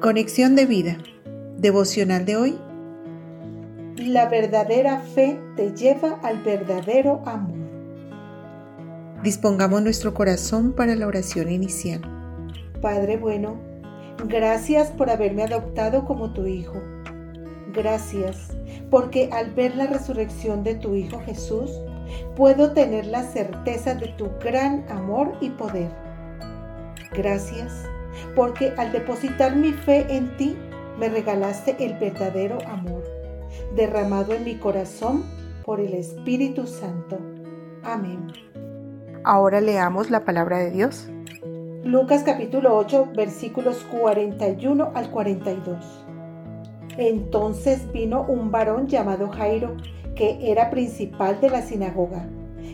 Conexión de vida. Devocional de hoy. La verdadera fe te lleva al verdadero amor. Dispongamos nuestro corazón para la oración inicial. Padre bueno, gracias por haberme adoptado como tu Hijo. Gracias porque al ver la resurrección de tu Hijo Jesús, puedo tener la certeza de tu gran amor y poder. Gracias porque al depositar mi fe en ti, me regalaste el verdadero amor, derramado en mi corazón por el Espíritu Santo. Amén. Ahora leamos la palabra de Dios. Lucas capítulo 8 versículos 41 al 42. Entonces vino un varón llamado Jairo, que era principal de la sinagoga,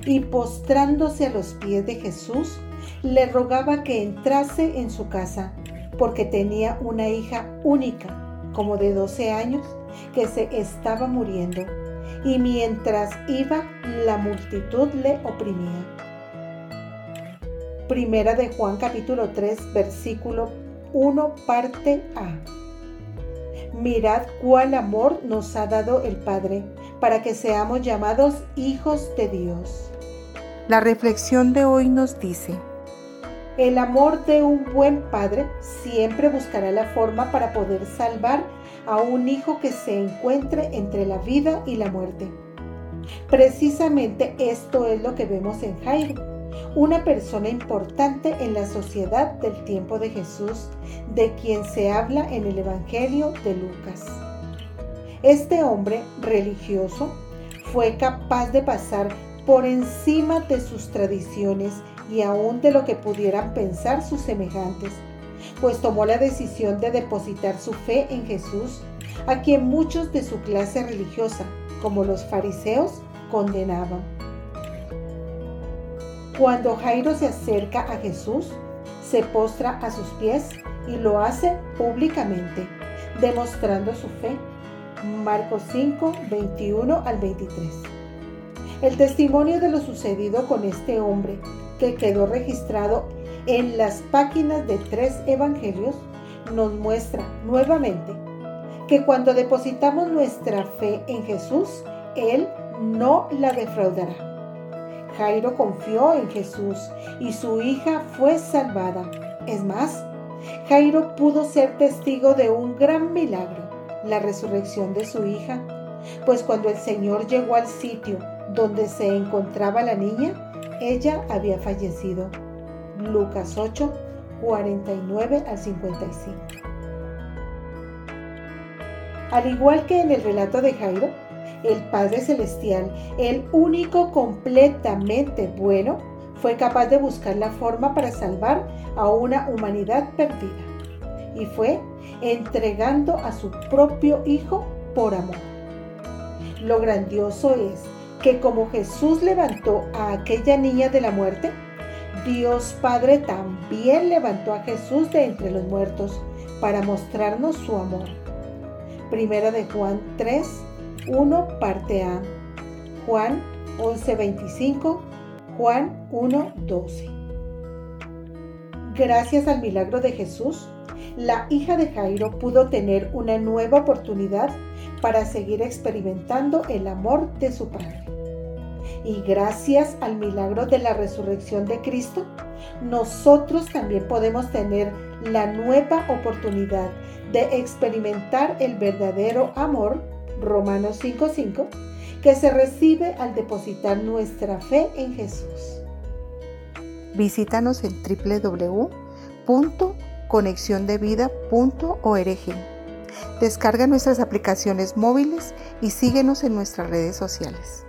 y postrándose a los pies de Jesús, le rogaba que entrase en su casa, porque tenía una hija única, como de 12 años, que se estaba muriendo, y mientras iba, la multitud le oprimía. Primera de Juan capítulo 3, versículo 1, parte A. Mirad cuál amor nos ha dado el Padre, para que seamos llamados hijos de Dios. La reflexión de hoy nos dice, el amor de un buen padre siempre buscará la forma para poder salvar a un hijo que se encuentre entre la vida y la muerte. Precisamente esto es lo que vemos en Jairo, una persona importante en la sociedad del tiempo de Jesús, de quien se habla en el Evangelio de Lucas. Este hombre religioso fue capaz de pasar por encima de sus tradiciones y aún de lo que pudieran pensar sus semejantes, pues tomó la decisión de depositar su fe en Jesús, a quien muchos de su clase religiosa, como los fariseos, condenaban. Cuando Jairo se acerca a Jesús, se postra a sus pies y lo hace públicamente, demostrando su fe. Marcos 5, 21 al 23. El testimonio de lo sucedido con este hombre que quedó registrado en las páginas de tres evangelios, nos muestra nuevamente que cuando depositamos nuestra fe en Jesús, Él no la defraudará. Jairo confió en Jesús y su hija fue salvada. Es más, Jairo pudo ser testigo de un gran milagro, la resurrección de su hija, pues cuando el Señor llegó al sitio donde se encontraba la niña, ella había fallecido. Lucas 8, 49 al 55. Al igual que en el relato de Jairo, el Padre Celestial, el único completamente bueno, fue capaz de buscar la forma para salvar a una humanidad perdida. Y fue entregando a su propio Hijo por amor. Lo grandioso es que como Jesús levantó a aquella niña de la muerte, Dios Padre también levantó a Jesús de entre los muertos para mostrarnos su amor. Primera de Juan 3, 1, parte A. Juan 11, 25. Juan 1, 12. Gracias al milagro de Jesús, la hija de Jairo pudo tener una nueva oportunidad para seguir experimentando el amor de su Padre. Y gracias al milagro de la resurrección de Cristo, nosotros también podemos tener la nueva oportunidad de experimentar el verdadero amor, Romanos 5:5, que se recibe al depositar nuestra fe en Jesús. Visítanos en www.conexiondevida.org. Descarga nuestras aplicaciones móviles y síguenos en nuestras redes sociales.